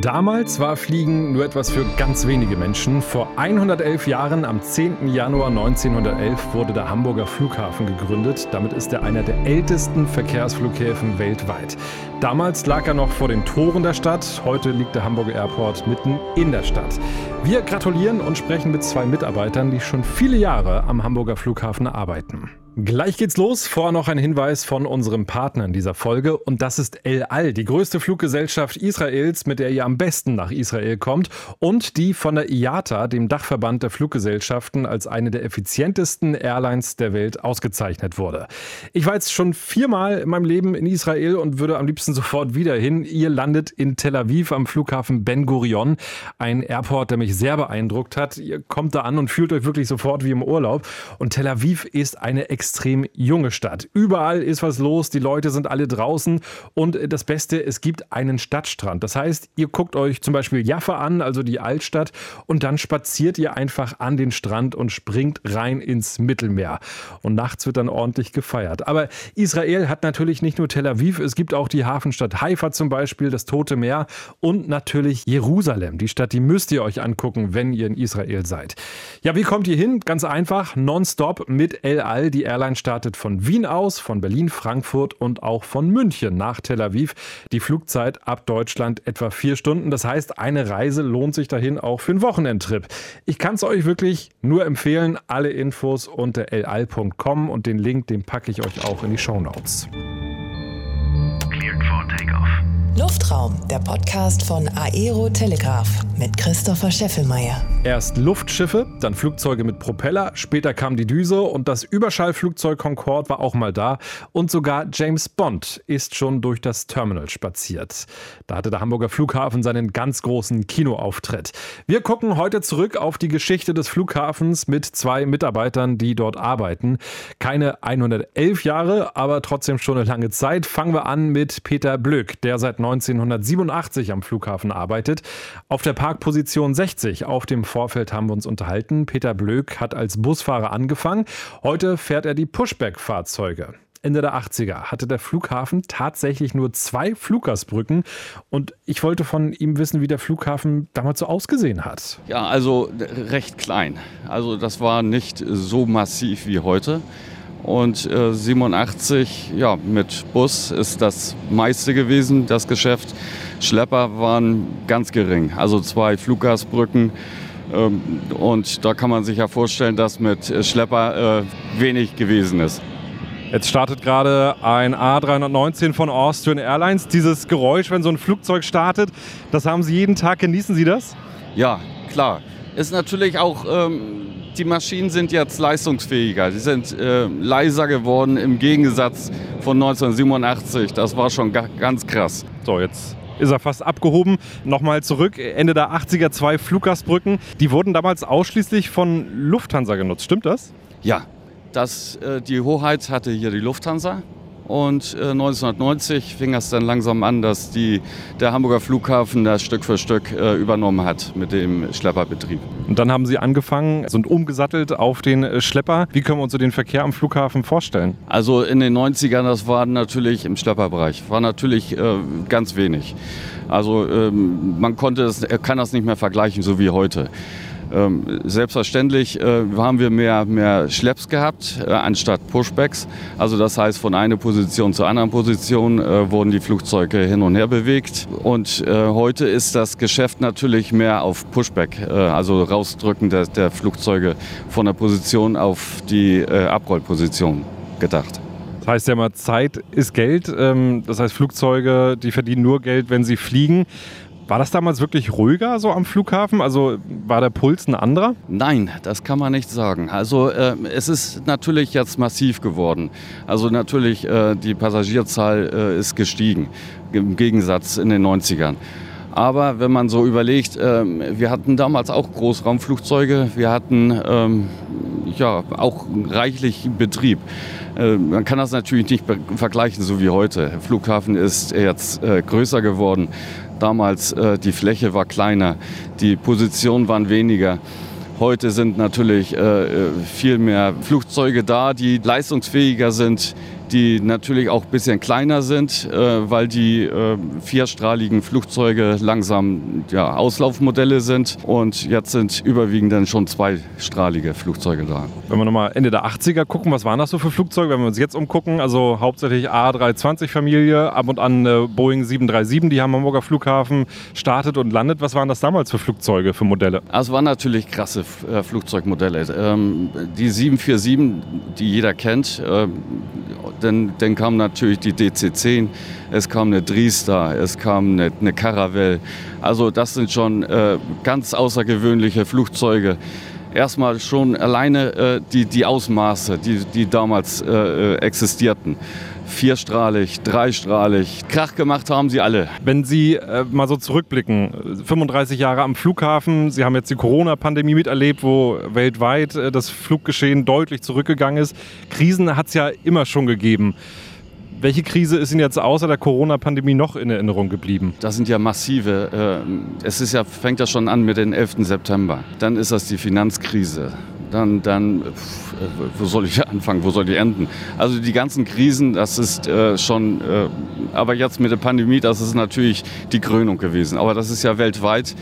Damals war Fliegen nur etwas für ganz wenige Menschen. Vor 111 Jahren, am 10. Januar 1911, wurde der Hamburger Flughafen gegründet. Damit ist er einer der ältesten Verkehrsflughäfen weltweit. Damals lag er noch vor den Toren der Stadt. Heute liegt der Hamburger Airport mitten in der Stadt. Wir gratulieren und sprechen mit zwei Mitarbeitern, die schon viele Jahre am Hamburger Flughafen arbeiten. Gleich geht's los. Vorher noch ein Hinweis von unserem Partner in dieser Folge und das ist El Al, die größte Fluggesellschaft Israels, mit der ihr am besten nach Israel kommt und die von der IATA, dem Dachverband der Fluggesellschaften, als eine der effizientesten Airlines der Welt ausgezeichnet wurde. Ich war jetzt schon viermal in meinem Leben in Israel und würde am liebsten sofort wieder hin. Ihr landet in Tel Aviv am Flughafen Ben Gurion, ein Airport, der mich sehr beeindruckt hat. Ihr kommt da an und fühlt euch wirklich sofort wie im Urlaub und Tel Aviv ist eine extrem junge Stadt. Überall ist was los, die Leute sind alle draußen und das Beste, es gibt einen Stadtstrand. Das heißt, ihr guckt euch zum Beispiel Jaffa an, also die Altstadt, und dann spaziert ihr einfach an den Strand und springt rein ins Mittelmeer. Und nachts wird dann ordentlich gefeiert. Aber Israel hat natürlich nicht nur Tel Aviv, es gibt auch die Hafenstadt Haifa zum Beispiel, das Tote Meer und natürlich Jerusalem. Die Stadt, die müsst ihr euch angucken, wenn ihr in Israel seid. Ja, wie kommt ihr hin? Ganz einfach, nonstop mit El Al, die Airline startet von Wien aus, von Berlin, Frankfurt und auch von München nach Tel Aviv. Die Flugzeit ab Deutschland etwa vier Stunden. Das heißt, eine Reise lohnt sich dahin auch für einen Wochenendtrip. Ich kann es euch wirklich nur empfehlen. Alle Infos unter lal.com und den Link, den packe ich euch auch in die Show Notes. Luftraum, der Podcast von Aero Telegraph mit Christopher Scheffelmeier. Erst Luftschiffe, dann Flugzeuge mit Propeller, später kam die Düse und das Überschallflugzeug Concorde war auch mal da und sogar James Bond ist schon durch das Terminal spaziert. Da hatte der Hamburger Flughafen seinen ganz großen Kinoauftritt. Wir gucken heute zurück auf die Geschichte des Flughafens mit zwei Mitarbeitern, die dort arbeiten. Keine 111 Jahre, aber trotzdem schon eine lange Zeit. Fangen wir an mit Peter Blöck, der seit 1987 am Flughafen arbeitet. Auf der Parkposition 60 auf dem Vorfeld haben wir uns unterhalten. Peter Blöck hat als Busfahrer angefangen. Heute fährt er die Pushback-Fahrzeuge. Ende der 80er hatte der Flughafen tatsächlich nur zwei Fluggastbrücken und ich wollte von ihm wissen, wie der Flughafen damals so ausgesehen hat. Ja, also recht klein. Also das war nicht so massiv wie heute. Und äh, 87, ja, mit Bus ist das meiste gewesen, das Geschäft. Schlepper waren ganz gering, also zwei Fluggastbrücken. Ähm, und da kann man sich ja vorstellen, dass mit Schlepper äh, wenig gewesen ist. Jetzt startet gerade ein A319 von Austrian Airlines. Dieses Geräusch, wenn so ein Flugzeug startet, das haben Sie jeden Tag. Genießen Sie das? Ja, klar. Ist natürlich auch ähm, die Maschinen sind jetzt leistungsfähiger. Sie sind äh, leiser geworden im Gegensatz von 1987. Das war schon ganz krass. So, jetzt ist er fast abgehoben. Nochmal zurück, Ende der 80er zwei Fluggastbrücken. Die wurden damals ausschließlich von Lufthansa genutzt, stimmt das? Ja, das, äh, die Hoheit hatte hier die Lufthansa. Und äh, 1990 fing es dann langsam an, dass die, der Hamburger Flughafen das Stück für Stück äh, übernommen hat mit dem Schlepperbetrieb. Und dann haben Sie angefangen, sind umgesattelt auf den äh, Schlepper. Wie können wir uns den Verkehr am Flughafen vorstellen? Also in den 90ern, das war natürlich im Schlepperbereich, war natürlich äh, ganz wenig. Also ähm, man konnte es, kann das nicht mehr vergleichen, so wie heute. Ähm, selbstverständlich äh, haben wir mehr, mehr Schlepps gehabt äh, anstatt Pushbacks. Also das heißt, von einer Position zur anderen Position äh, wurden die Flugzeuge hin und her bewegt. Und äh, heute ist das Geschäft natürlich mehr auf Pushback, äh, also rausdrücken der, der, Flugzeuge von der Position auf die äh, Abrollposition gedacht. Das heißt ja immer, Zeit ist Geld. Ähm, das heißt, Flugzeuge, die verdienen nur Geld, wenn sie fliegen. War das damals wirklich ruhiger so am Flughafen? Also war der Puls ein anderer? Nein, das kann man nicht sagen. Also äh, es ist natürlich jetzt massiv geworden. Also natürlich äh, die Passagierzahl äh, ist gestiegen im Gegensatz in den 90ern. Aber wenn man so überlegt, ähm, wir hatten damals auch Großraumflugzeuge, wir hatten ähm, ja auch reichlich Betrieb. Äh, man kann das natürlich nicht vergleichen, so wie heute. Der Flughafen ist jetzt äh, größer geworden. Damals äh, die Fläche war kleiner, die Positionen waren weniger. Heute sind natürlich äh, viel mehr Flugzeuge da, die leistungsfähiger sind, die natürlich auch ein bisschen kleiner sind, äh, weil die äh, vierstrahligen Flugzeuge langsam ja, Auslaufmodelle sind. Und jetzt sind überwiegend dann schon zweistrahlige Flugzeuge da. Wenn wir nochmal Ende der 80er gucken, was waren das so für Flugzeuge? Wenn wir uns jetzt umgucken, also hauptsächlich A320-Familie, ab und an äh, Boeing 737, die am Hamburger Flughafen startet und landet. Was waren das damals für Flugzeuge, für Modelle? Also waren natürlich krasse äh, Flugzeugmodelle. Ähm, die 747, die jeder kennt, äh, dann, dann kam natürlich die DC-10, es kam eine Driesta, es kam eine, eine Caravelle. Also das sind schon äh, ganz außergewöhnliche Flugzeuge. Erstmal schon alleine äh, die, die Ausmaße, die, die damals äh, äh existierten vierstrahlig, dreistrahlig. Krach gemacht haben sie alle. Wenn Sie äh, mal so zurückblicken, 35 Jahre am Flughafen, Sie haben jetzt die Corona-Pandemie miterlebt, wo weltweit äh, das Fluggeschehen deutlich zurückgegangen ist. Krisen hat es ja immer schon gegeben. Welche Krise ist Ihnen jetzt außer der Corona-Pandemie noch in Erinnerung geblieben? Das sind ja massive. Äh, es ist ja, fängt ja schon an mit dem 11. September. Dann ist das die Finanzkrise dann, dann wo soll ich anfangen, wo soll ich enden? Also die ganzen Krisen, das ist äh, schon, äh, aber jetzt mit der Pandemie, das ist natürlich die Krönung gewesen. Aber das ist ja weltweit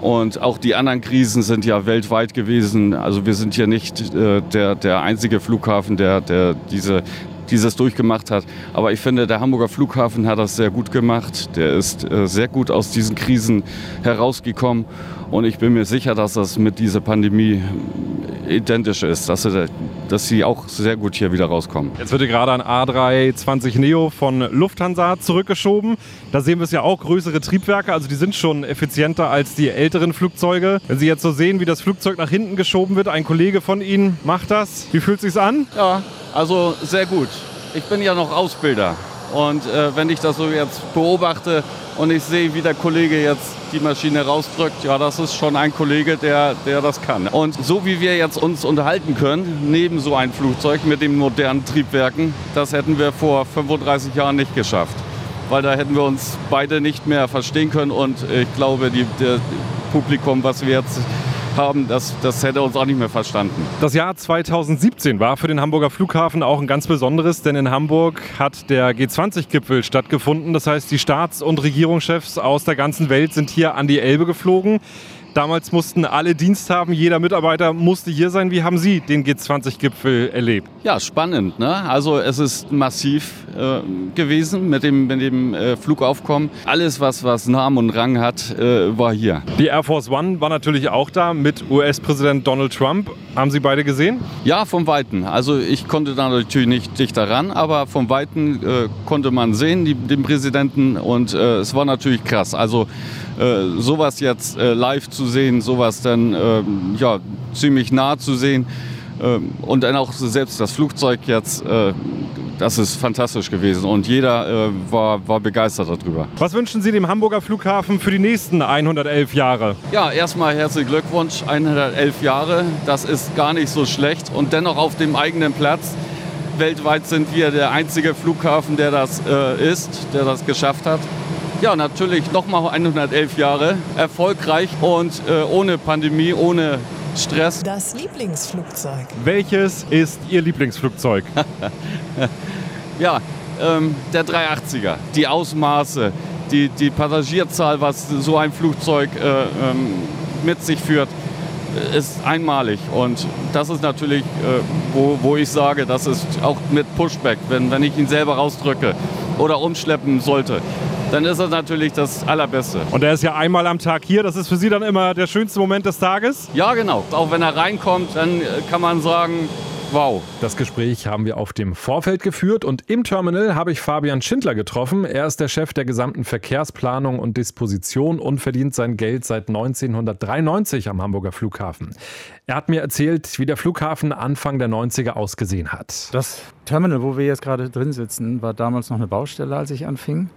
und auch die anderen Krisen sind ja weltweit gewesen. Also wir sind hier nicht äh, der, der einzige Flughafen, der, der diese dieses durchgemacht hat. Aber ich finde, der Hamburger Flughafen hat das sehr gut gemacht. Der ist äh, sehr gut aus diesen Krisen herausgekommen. Und ich bin mir sicher, dass das mit dieser Pandemie identisch ist, dass sie, dass sie auch sehr gut hier wieder rauskommen. Jetzt wird gerade ein A320 Neo von Lufthansa zurückgeschoben. Da sehen wir es ja auch, größere Triebwerke, also die sind schon effizienter als die älteren Flugzeuge. Wenn Sie jetzt so sehen, wie das Flugzeug nach hinten geschoben wird, ein Kollege von Ihnen macht das. Wie fühlt es sich an? Ja, also sehr gut. Ich bin ja noch Ausbilder. Und äh, wenn ich das so jetzt beobachte und ich sehe, wie der Kollege jetzt die Maschine rausdrückt, ja, das ist schon ein Kollege, der, der das kann. Und so wie wir jetzt uns unterhalten können, neben so ein Flugzeug mit den modernen Triebwerken, das hätten wir vor 35 Jahren nicht geschafft. Weil da hätten wir uns beide nicht mehr verstehen können und ich glaube, das Publikum, was wir jetzt haben, das, das hätte uns auch nicht mehr verstanden. Das Jahr 2017 war für den Hamburger Flughafen auch ein ganz besonderes, denn in Hamburg hat der G20-Gipfel stattgefunden. Das heißt, die Staats- und Regierungschefs aus der ganzen Welt sind hier an die Elbe geflogen. Damals mussten alle Dienst haben, jeder Mitarbeiter musste hier sein. Wie haben Sie den G20-Gipfel erlebt? Ja, spannend. Ne? Also es ist massiv äh, gewesen mit dem, mit dem äh, Flugaufkommen. Alles, was, was Namen und Rang hat, äh, war hier. Die Air Force One war natürlich auch da mit US-Präsident Donald Trump. Haben Sie beide gesehen? Ja, vom Weiten. Also ich konnte da natürlich nicht dichter ran, aber vom Weiten äh, konnte man sehen, die, den Präsidenten. Und äh, es war natürlich krass. Also äh, sowas jetzt live zu sehen, sowas dann ähm, ja, ziemlich nah zu sehen ähm, und dann auch selbst das Flugzeug jetzt, äh, das ist fantastisch gewesen und jeder äh, war, war begeistert darüber. Was wünschen Sie dem Hamburger Flughafen für die nächsten 111 Jahre? Ja, erstmal herzlichen Glückwunsch, 111 Jahre, das ist gar nicht so schlecht und dennoch auf dem eigenen Platz. Weltweit sind wir der einzige Flughafen, der das äh, ist, der das geschafft hat. Ja, natürlich nochmal 111 Jahre erfolgreich und äh, ohne Pandemie, ohne Stress. Das Lieblingsflugzeug. Welches ist Ihr Lieblingsflugzeug? ja, ähm, der 380er. Die Ausmaße, die, die Passagierzahl, was so ein Flugzeug äh, ähm, mit sich führt, ist einmalig. Und das ist natürlich, äh, wo, wo ich sage, das ist auch mit Pushback, wenn, wenn ich ihn selber rausdrücke oder umschleppen sollte dann ist das natürlich das Allerbeste. Und er ist ja einmal am Tag hier. Das ist für Sie dann immer der schönste Moment des Tages? Ja, genau. Auch wenn er reinkommt, dann äh, kann man sagen, Wow. Das Gespräch haben wir auf dem Vorfeld geführt und im Terminal habe ich Fabian Schindler getroffen. Er ist der Chef der gesamten Verkehrsplanung und Disposition und verdient sein Geld seit 1993 am Hamburger Flughafen. Er hat mir erzählt, wie der Flughafen Anfang der 90er ausgesehen hat. Das Terminal, wo wir jetzt gerade drin sitzen, war damals noch eine Baustelle, als ich anfing.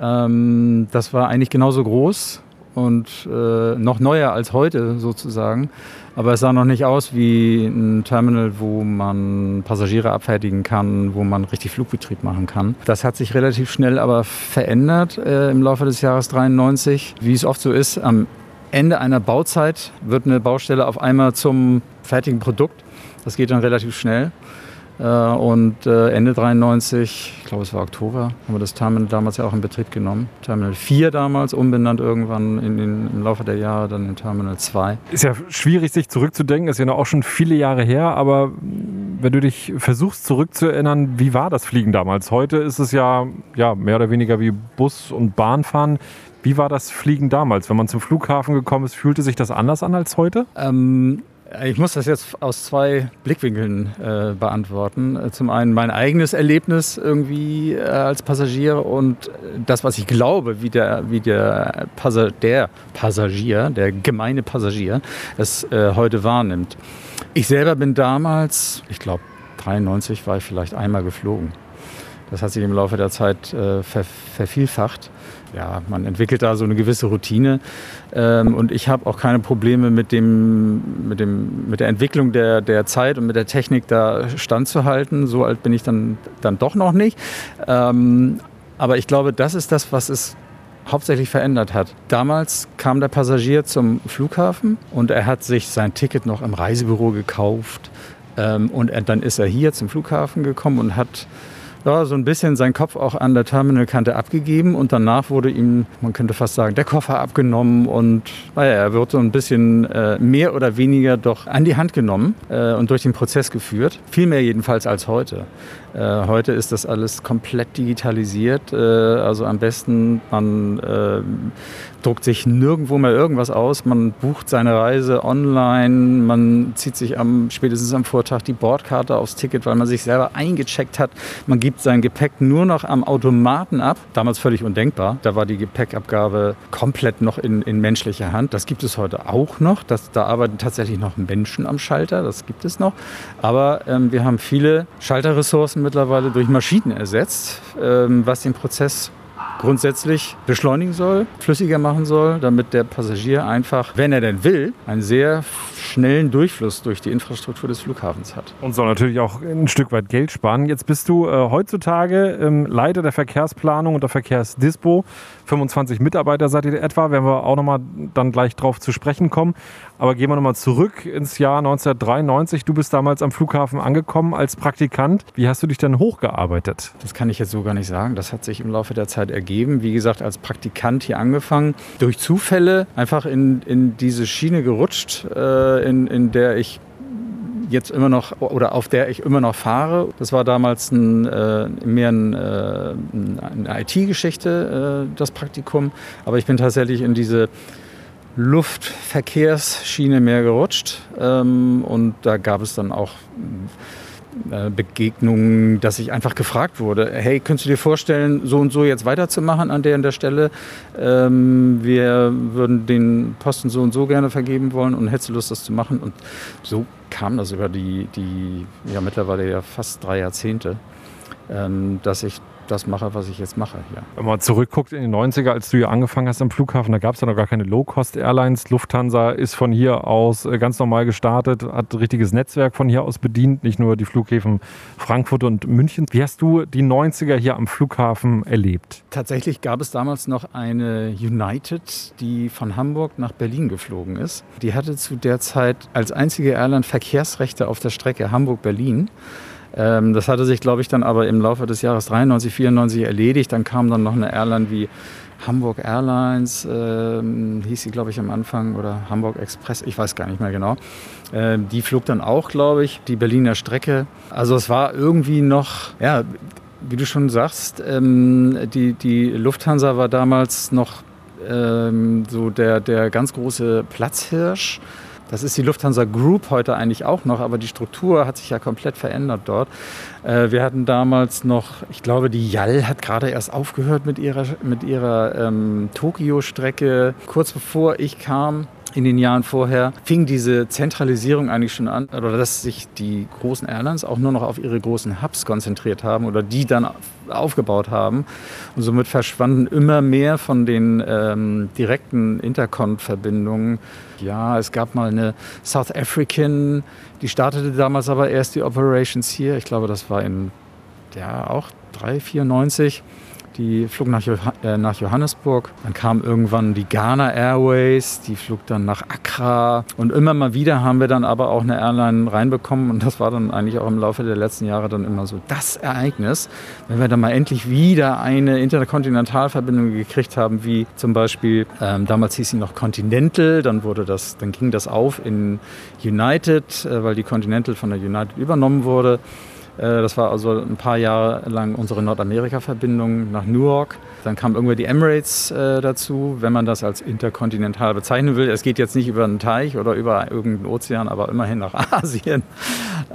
Ähm, das war eigentlich genauso groß und äh, noch neuer als heute sozusagen. Aber es sah noch nicht aus wie ein Terminal, wo man Passagiere abfertigen kann, wo man richtig Flugbetrieb machen kann. Das hat sich relativ schnell aber verändert äh, im Laufe des Jahres 93. Wie es oft so ist, am Ende einer Bauzeit wird eine Baustelle auf einmal zum fertigen Produkt. Das geht dann relativ schnell. Äh, und äh, Ende 93, ich glaube es war Oktober, haben wir das Terminal damals ja auch in Betrieb genommen. Terminal 4 damals, umbenannt irgendwann in den, im Laufe der Jahre dann in Terminal 2. Ist ja schwierig, sich zurückzudenken, ist ja auch schon viele Jahre her, aber wenn du dich versuchst zurückzuerinnern, wie war das Fliegen damals? Heute ist es ja, ja mehr oder weniger wie Bus- und Bahnfahren. Wie war das Fliegen damals? Wenn man zum Flughafen gekommen ist, fühlte sich das anders an als heute? Ähm, ich muss das jetzt aus zwei Blickwinkeln äh, beantworten. Zum einen mein eigenes Erlebnis irgendwie äh, als Passagier und das, was ich glaube, wie der, wie der, Passa der Passagier, der gemeine Passagier, es äh, heute wahrnimmt. Ich selber bin damals, ich glaube 93 war ich vielleicht einmal geflogen. Das hat sich im Laufe der Zeit äh, ver vervielfacht ja, man entwickelt da so eine gewisse Routine. Ähm, und ich habe auch keine Probleme mit, dem, mit, dem, mit der Entwicklung der, der Zeit und mit der Technik da standzuhalten. So alt bin ich dann, dann doch noch nicht. Ähm, aber ich glaube, das ist das, was es hauptsächlich verändert hat. Damals kam der Passagier zum Flughafen und er hat sich sein Ticket noch im Reisebüro gekauft. Ähm, und er, dann ist er hier zum Flughafen gekommen und hat ja, so ein bisschen seinen Kopf auch an der Terminalkante abgegeben und danach wurde ihm, man könnte fast sagen, der Koffer abgenommen und naja, er wird so ein bisschen äh, mehr oder weniger doch an die Hand genommen äh, und durch den Prozess geführt. Viel mehr jedenfalls als heute. Äh, heute ist das alles komplett digitalisiert. Äh, also am besten, man äh, druckt sich nirgendwo mehr irgendwas aus. Man bucht seine Reise online. Man zieht sich am, spätestens am Vortag die Bordkarte aufs Ticket, weil man sich selber eingecheckt hat. Man gibt sein Gepäck nur noch am Automaten ab. Damals völlig undenkbar. Da war die Gepäckabgabe komplett noch in, in menschlicher Hand. Das gibt es heute auch noch. Das, da arbeiten tatsächlich noch Menschen am Schalter. Das gibt es noch. Aber ähm, wir haben viele Schalterressourcen mittlerweile durch Maschinen ersetzt, ähm, was den Prozess grundsätzlich beschleunigen soll, flüssiger machen soll, damit der Passagier einfach, wenn er denn will, einen sehr schnellen Durchfluss durch die Infrastruktur des Flughafens hat. Und soll natürlich auch ein Stück weit Geld sparen. Jetzt bist du äh, heutzutage ähm, Leiter der Verkehrsplanung und der Verkehrsdispo. 25 Mitarbeiter seid ihr etwa, werden wir auch nochmal dann gleich drauf zu sprechen kommen. Aber gehen wir nochmal zurück ins Jahr 1993. Du bist damals am Flughafen angekommen als Praktikant. Wie hast du dich denn hochgearbeitet? Das kann ich jetzt so gar nicht sagen. Das hat sich im Laufe der Zeit ergeben. Wie gesagt, als Praktikant hier angefangen. Durch Zufälle einfach in, in diese Schiene gerutscht, äh, in, in der ich jetzt immer noch oder auf der ich immer noch fahre. Das war damals ein, äh, mehr ein, äh, eine IT-Geschichte, äh, das Praktikum. Aber ich bin tatsächlich in diese Luftverkehrsschiene mehr gerutscht. Ähm, und da gab es dann auch äh, Begegnungen, dass ich einfach gefragt wurde, hey, könntest du dir vorstellen, so und so jetzt weiterzumachen an der und der Stelle? Ähm, wir würden den Posten so und so gerne vergeben wollen und hättest du Lust, das zu machen? Und so kam das über die, die ja mittlerweile ja fast drei Jahrzehnte, ähm, dass ich das mache, was ich jetzt mache. Ja. Wenn man zurückguckt in die 90er, als du hier angefangen hast am Flughafen, da gab es ja noch gar keine Low-Cost-Airlines. Lufthansa ist von hier aus äh, ganz normal gestartet, hat ein richtiges Netzwerk von hier aus bedient, nicht nur die Flughäfen Frankfurt und München. Wie hast du die 90er hier am Flughafen erlebt? Tatsächlich gab es damals noch eine United, die von Hamburg nach Berlin geflogen ist. Die hatte zu der Zeit als einzige Airline Verkehrsrechte auf der Strecke Hamburg-Berlin. Ähm, das hatte sich, glaube ich, dann aber im Laufe des Jahres 93, 94 erledigt. Dann kam dann noch eine Airline wie Hamburg Airlines, ähm, hieß sie, glaube ich, am Anfang, oder Hamburg Express, ich weiß gar nicht mehr genau. Ähm, die flog dann auch, glaube ich, die Berliner Strecke. Also es war irgendwie noch, ja, wie du schon sagst, ähm, die, die Lufthansa war damals noch ähm, so der, der ganz große Platzhirsch. Das ist die Lufthansa Group heute eigentlich auch noch, aber die Struktur hat sich ja komplett verändert dort. Äh, wir hatten damals noch, ich glaube, die JAL hat gerade erst aufgehört mit ihrer, mit ihrer ähm, Tokio-Strecke. Kurz bevor ich kam, in den Jahren vorher fing diese Zentralisierung eigentlich schon an, oder dass sich die großen Airlines auch nur noch auf ihre großen Hubs konzentriert haben oder die dann aufgebaut haben. Und somit verschwanden immer mehr von den ähm, direkten Intercon-Verbindungen. Ja, es gab mal eine South African, die startete damals aber erst die Operations hier. Ich glaube, das war in, ja, auch 3, 94 die flog nach, äh, nach Johannesburg. Dann kam irgendwann die Ghana Airways, die flog dann nach Accra. Und immer mal wieder haben wir dann aber auch eine Airline reinbekommen. Und das war dann eigentlich auch im Laufe der letzten Jahre dann immer so das Ereignis, wenn wir dann mal endlich wieder eine Interkontinentalverbindung gekriegt haben, wie zum Beispiel, ähm, damals hieß sie noch Continental, dann wurde das, dann ging das auf in United, äh, weil die Continental von der United übernommen wurde. Äh, das war also ein paar Jahre lang unsere Nordamerika-Verbindung nach Newark. Dann kam irgendwann die Emirates äh, dazu, wenn man das als interkontinental bezeichnen will. Es geht jetzt nicht über einen Teich oder über irgendeinen Ozean, aber immerhin nach Asien.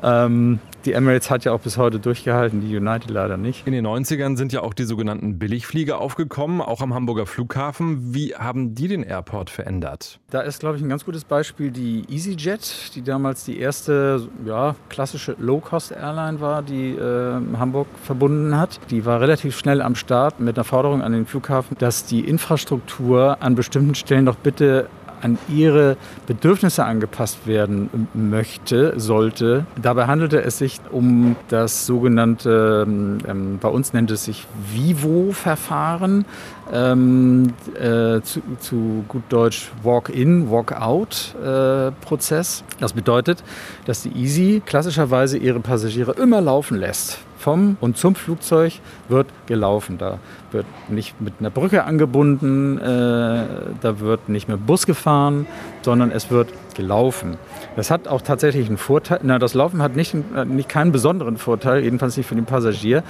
Ähm, die Emirates hat ja auch bis heute durchgehalten, die United leider nicht. In den 90ern sind ja auch die sogenannten Billigflieger aufgekommen, auch am Hamburger Flughafen. Wie haben die den Airport verändert? Da ist, glaube ich, ein ganz gutes Beispiel die EasyJet, die damals die erste ja, klassische Low-Cost-Airline war, die äh, Hamburg verbunden hat. Die war relativ schnell am Start mit einer Forderung an den Flughafen, dass die Infrastruktur an bestimmten Stellen doch bitte an ihre Bedürfnisse angepasst werden möchte, sollte. Dabei handelte es sich um das sogenannte, ähm, bei uns nennt es sich Vivo-Verfahren, ähm, äh, zu, zu, gut Deutsch Walk-in, Walk-out-Prozess. Äh, das bedeutet, dass die Easy klassischerweise ihre Passagiere immer laufen lässt vom und zum Flugzeug wird gelaufen. Da wird nicht mit einer Brücke angebunden, äh, da wird nicht mit Bus gefahren, sondern es wird gelaufen. Das hat auch tatsächlich einen Vorteil. Na, das Laufen hat nicht, äh, nicht keinen besonderen Vorteil, jedenfalls nicht für den Passagier.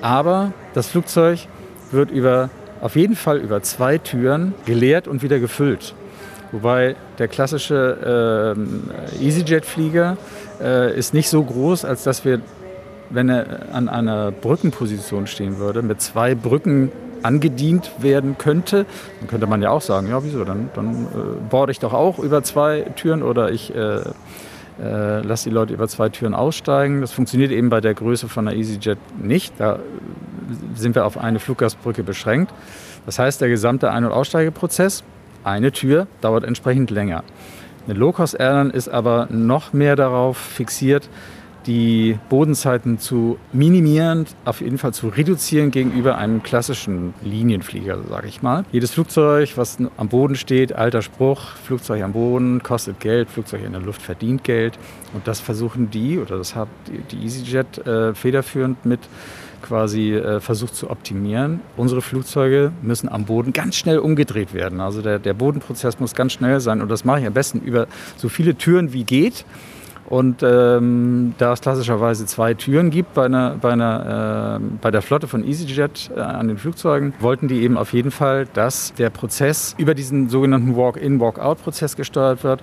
Aber das Flugzeug wird über, auf jeden Fall über zwei Türen geleert und wieder gefüllt. Wobei der klassische äh, EasyJet-Flieger äh, ist nicht so groß, als dass wir wenn er an einer Brückenposition stehen würde, mit zwei Brücken angedient werden könnte, dann könnte man ja auch sagen, ja wieso, dann, dann äh, borde ich doch auch über zwei Türen oder ich äh, äh, lasse die Leute über zwei Türen aussteigen. Das funktioniert eben bei der Größe von einer EasyJet nicht. Da sind wir auf eine Fluggastbrücke beschränkt. Das heißt, der gesamte Ein- und Aussteigeprozess, eine Tür, dauert entsprechend länger. Eine Low-Cost-Airline ist aber noch mehr darauf fixiert, die Bodenzeiten zu minimieren, auf jeden Fall zu reduzieren gegenüber einem klassischen Linienflieger, sage ich mal. Jedes Flugzeug, was am Boden steht, alter Spruch, Flugzeug am Boden kostet Geld, Flugzeug in der Luft verdient Geld. Und das versuchen die, oder das hat die EasyJet äh, federführend mit quasi äh, versucht zu optimieren. Unsere Flugzeuge müssen am Boden ganz schnell umgedreht werden. Also der, der Bodenprozess muss ganz schnell sein und das mache ich am besten über so viele Türen wie geht. Und ähm, da es klassischerweise zwei Türen gibt bei, einer, bei, einer, äh, bei der Flotte von EasyJet äh, an den Flugzeugen, wollten die eben auf jeden Fall, dass der Prozess über diesen sogenannten Walk-in, Walk-out-Prozess gesteuert wird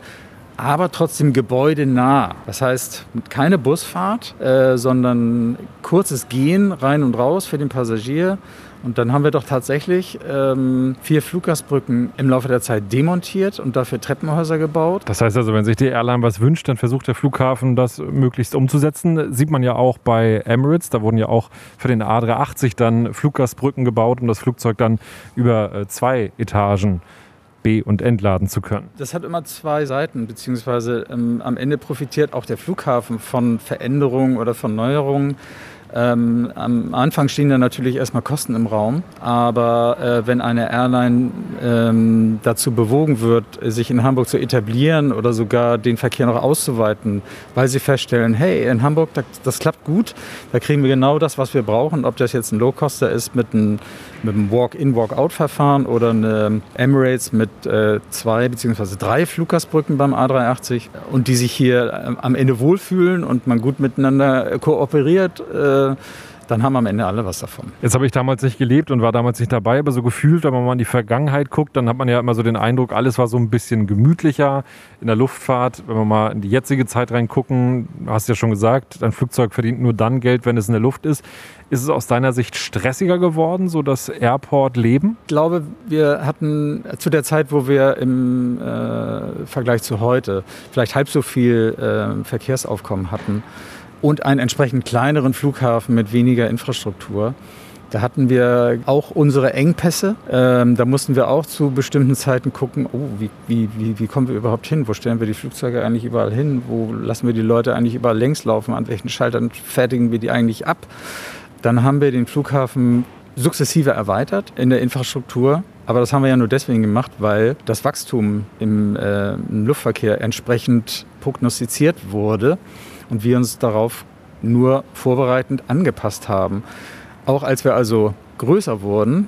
aber trotzdem gebäudenah. Das heißt, keine Busfahrt, äh, sondern kurzes Gehen rein und raus für den Passagier und dann haben wir doch tatsächlich ähm, vier Fluggastbrücken im Laufe der Zeit demontiert und dafür Treppenhäuser gebaut. Das heißt also, wenn sich die Airline was wünscht, dann versucht der Flughafen das möglichst umzusetzen. Sieht man ja auch bei Emirates. Da wurden ja auch für den A380 dann Fluggastbrücken gebaut, um das Flugzeug dann über äh, zwei Etagen be- und entladen zu können. Das hat immer zwei Seiten, beziehungsweise ähm, am Ende profitiert auch der Flughafen von Veränderungen oder von Neuerungen. Ähm, am Anfang stehen da natürlich erstmal Kosten im Raum, aber äh, wenn eine Airline ähm, dazu bewogen wird, sich in Hamburg zu etablieren oder sogar den Verkehr noch auszuweiten, weil sie feststellen, hey, in Hamburg, das, das klappt gut, da kriegen wir genau das, was wir brauchen, ob das jetzt ein Low-Coster ist mit einem, mit einem Walk-in, Walk-out-Verfahren oder eine Emirates mit äh, zwei bzw. drei Fluggastbrücken beim A380 und die sich hier äh, am Ende wohlfühlen und man gut miteinander kooperiert, äh, dann haben am Ende alle was davon. Jetzt habe ich damals nicht gelebt und war damals nicht dabei, aber so gefühlt, wenn man mal in die Vergangenheit guckt, dann hat man ja immer so den Eindruck, alles war so ein bisschen gemütlicher in der Luftfahrt. Wenn wir mal in die jetzige Zeit reingucken, hast du ja schon gesagt, ein Flugzeug verdient nur dann Geld, wenn es in der Luft ist. Ist es aus deiner Sicht stressiger geworden, so das Airport-Leben? Ich glaube, wir hatten zu der Zeit, wo wir im äh, Vergleich zu heute vielleicht halb so viel äh, Verkehrsaufkommen hatten, und einen entsprechend kleineren Flughafen mit weniger Infrastruktur. Da hatten wir auch unsere Engpässe. Ähm, da mussten wir auch zu bestimmten Zeiten gucken, oh, wie, wie, wie, wie kommen wir überhaupt hin? Wo stellen wir die Flugzeuge eigentlich überall hin? Wo lassen wir die Leute eigentlich überall längs laufen? An welchen Schaltern fertigen wir die eigentlich ab? Dann haben wir den Flughafen sukzessive erweitert in der Infrastruktur. Aber das haben wir ja nur deswegen gemacht, weil das Wachstum im, äh, im Luftverkehr entsprechend prognostiziert wurde und wir uns darauf nur vorbereitend angepasst haben. Auch als wir also größer wurden,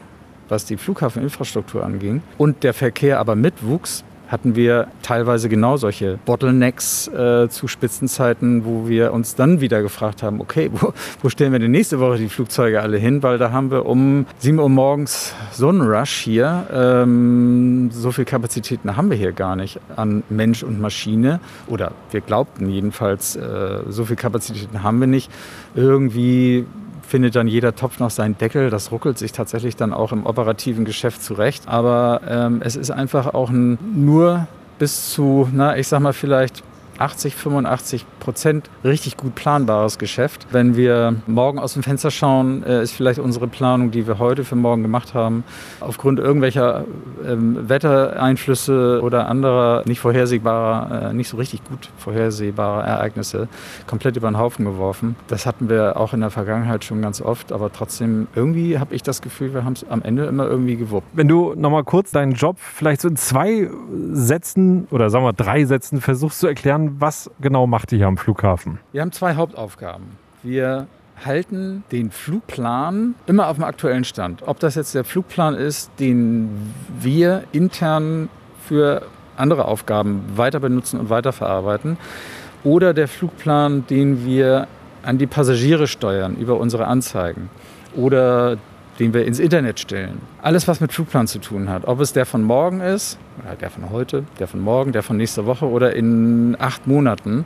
was die Flughafeninfrastruktur anging, und der Verkehr aber mitwuchs, hatten wir teilweise genau solche Bottlenecks äh, zu Spitzenzeiten, wo wir uns dann wieder gefragt haben, okay, wo, wo, stellen wir denn nächste Woche die Flugzeuge alle hin? Weil da haben wir um 7 Uhr morgens so einen Rush hier. Ähm, so viel Kapazitäten haben wir hier gar nicht an Mensch und Maschine. Oder wir glaubten jedenfalls, äh, so viel Kapazitäten haben wir nicht. Irgendwie findet dann jeder Topf noch seinen Deckel. Das ruckelt sich tatsächlich dann auch im operativen Geschäft zurecht. Aber ähm, es ist einfach auch ein nur bis zu, na, ich sag mal vielleicht 80, 85 Prozent richtig gut planbares Geschäft. Wenn wir morgen aus dem Fenster schauen, äh, ist vielleicht unsere Planung, die wir heute für morgen gemacht haben, aufgrund irgendwelcher ähm, Wettereinflüsse oder anderer nicht vorhersehbarer, äh, nicht so richtig gut vorhersehbarer Ereignisse komplett über den Haufen geworfen. Das hatten wir auch in der Vergangenheit schon ganz oft, aber trotzdem irgendwie habe ich das Gefühl, wir haben es am Ende immer irgendwie gewuppt. Wenn du nochmal kurz deinen Job vielleicht so in zwei Sätzen oder sagen wir drei Sätzen versuchst zu erklären, was genau macht ihr hier am Flughafen? Wir haben zwei Hauptaufgaben. Wir halten den Flugplan immer auf dem aktuellen Stand. Ob das jetzt der Flugplan ist, den wir intern für andere Aufgaben weiter benutzen und weiterverarbeiten, oder der Flugplan, den wir an die Passagiere steuern über unsere Anzeigen oder den wir ins Internet stellen. Alles, was mit Flugplan zu tun hat. Ob es der von morgen ist, der von heute, der von morgen, der von nächster Woche oder in acht Monaten.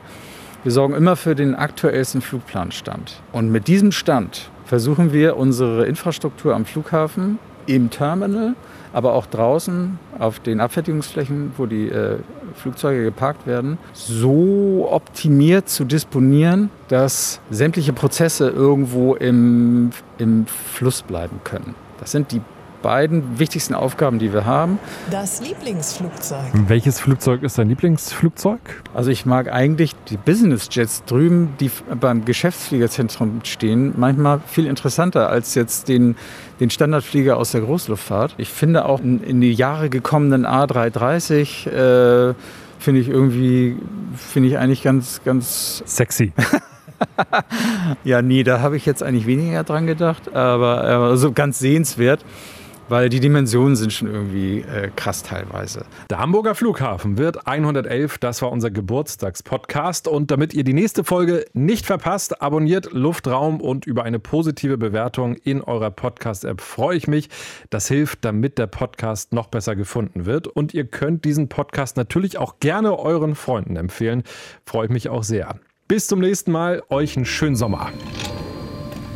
Wir sorgen immer für den aktuellsten Flugplanstand. Und mit diesem Stand versuchen wir unsere Infrastruktur am Flughafen, im Terminal, aber auch draußen auf den Abfertigungsflächen, wo die äh, Flugzeuge geparkt werden, so optimiert zu disponieren, dass sämtliche Prozesse irgendwo im, im Fluss bleiben können. Das sind die beiden wichtigsten Aufgaben, die wir haben. Das Lieblingsflugzeug. Welches Flugzeug ist dein Lieblingsflugzeug? Also ich mag eigentlich die Business Jets drüben, die beim Geschäftsfliegerzentrum stehen, manchmal viel interessanter als jetzt den, den Standardflieger aus der Großluftfahrt. Ich finde auch in die Jahre gekommenen A330 äh, finde ich irgendwie, finde ich eigentlich ganz, ganz sexy. ja, nee, da habe ich jetzt eigentlich weniger dran gedacht, aber, aber so ganz sehenswert weil die Dimensionen sind schon irgendwie äh, krass teilweise. Der Hamburger Flughafen wird 111, das war unser Geburtstagspodcast und damit ihr die nächste Folge nicht verpasst, abonniert Luftraum und über eine positive Bewertung in eurer Podcast-App freue ich mich. Das hilft, damit der Podcast noch besser gefunden wird und ihr könnt diesen Podcast natürlich auch gerne euren Freunden empfehlen. Freue ich mich auch sehr. Bis zum nächsten Mal, euch einen schönen Sommer.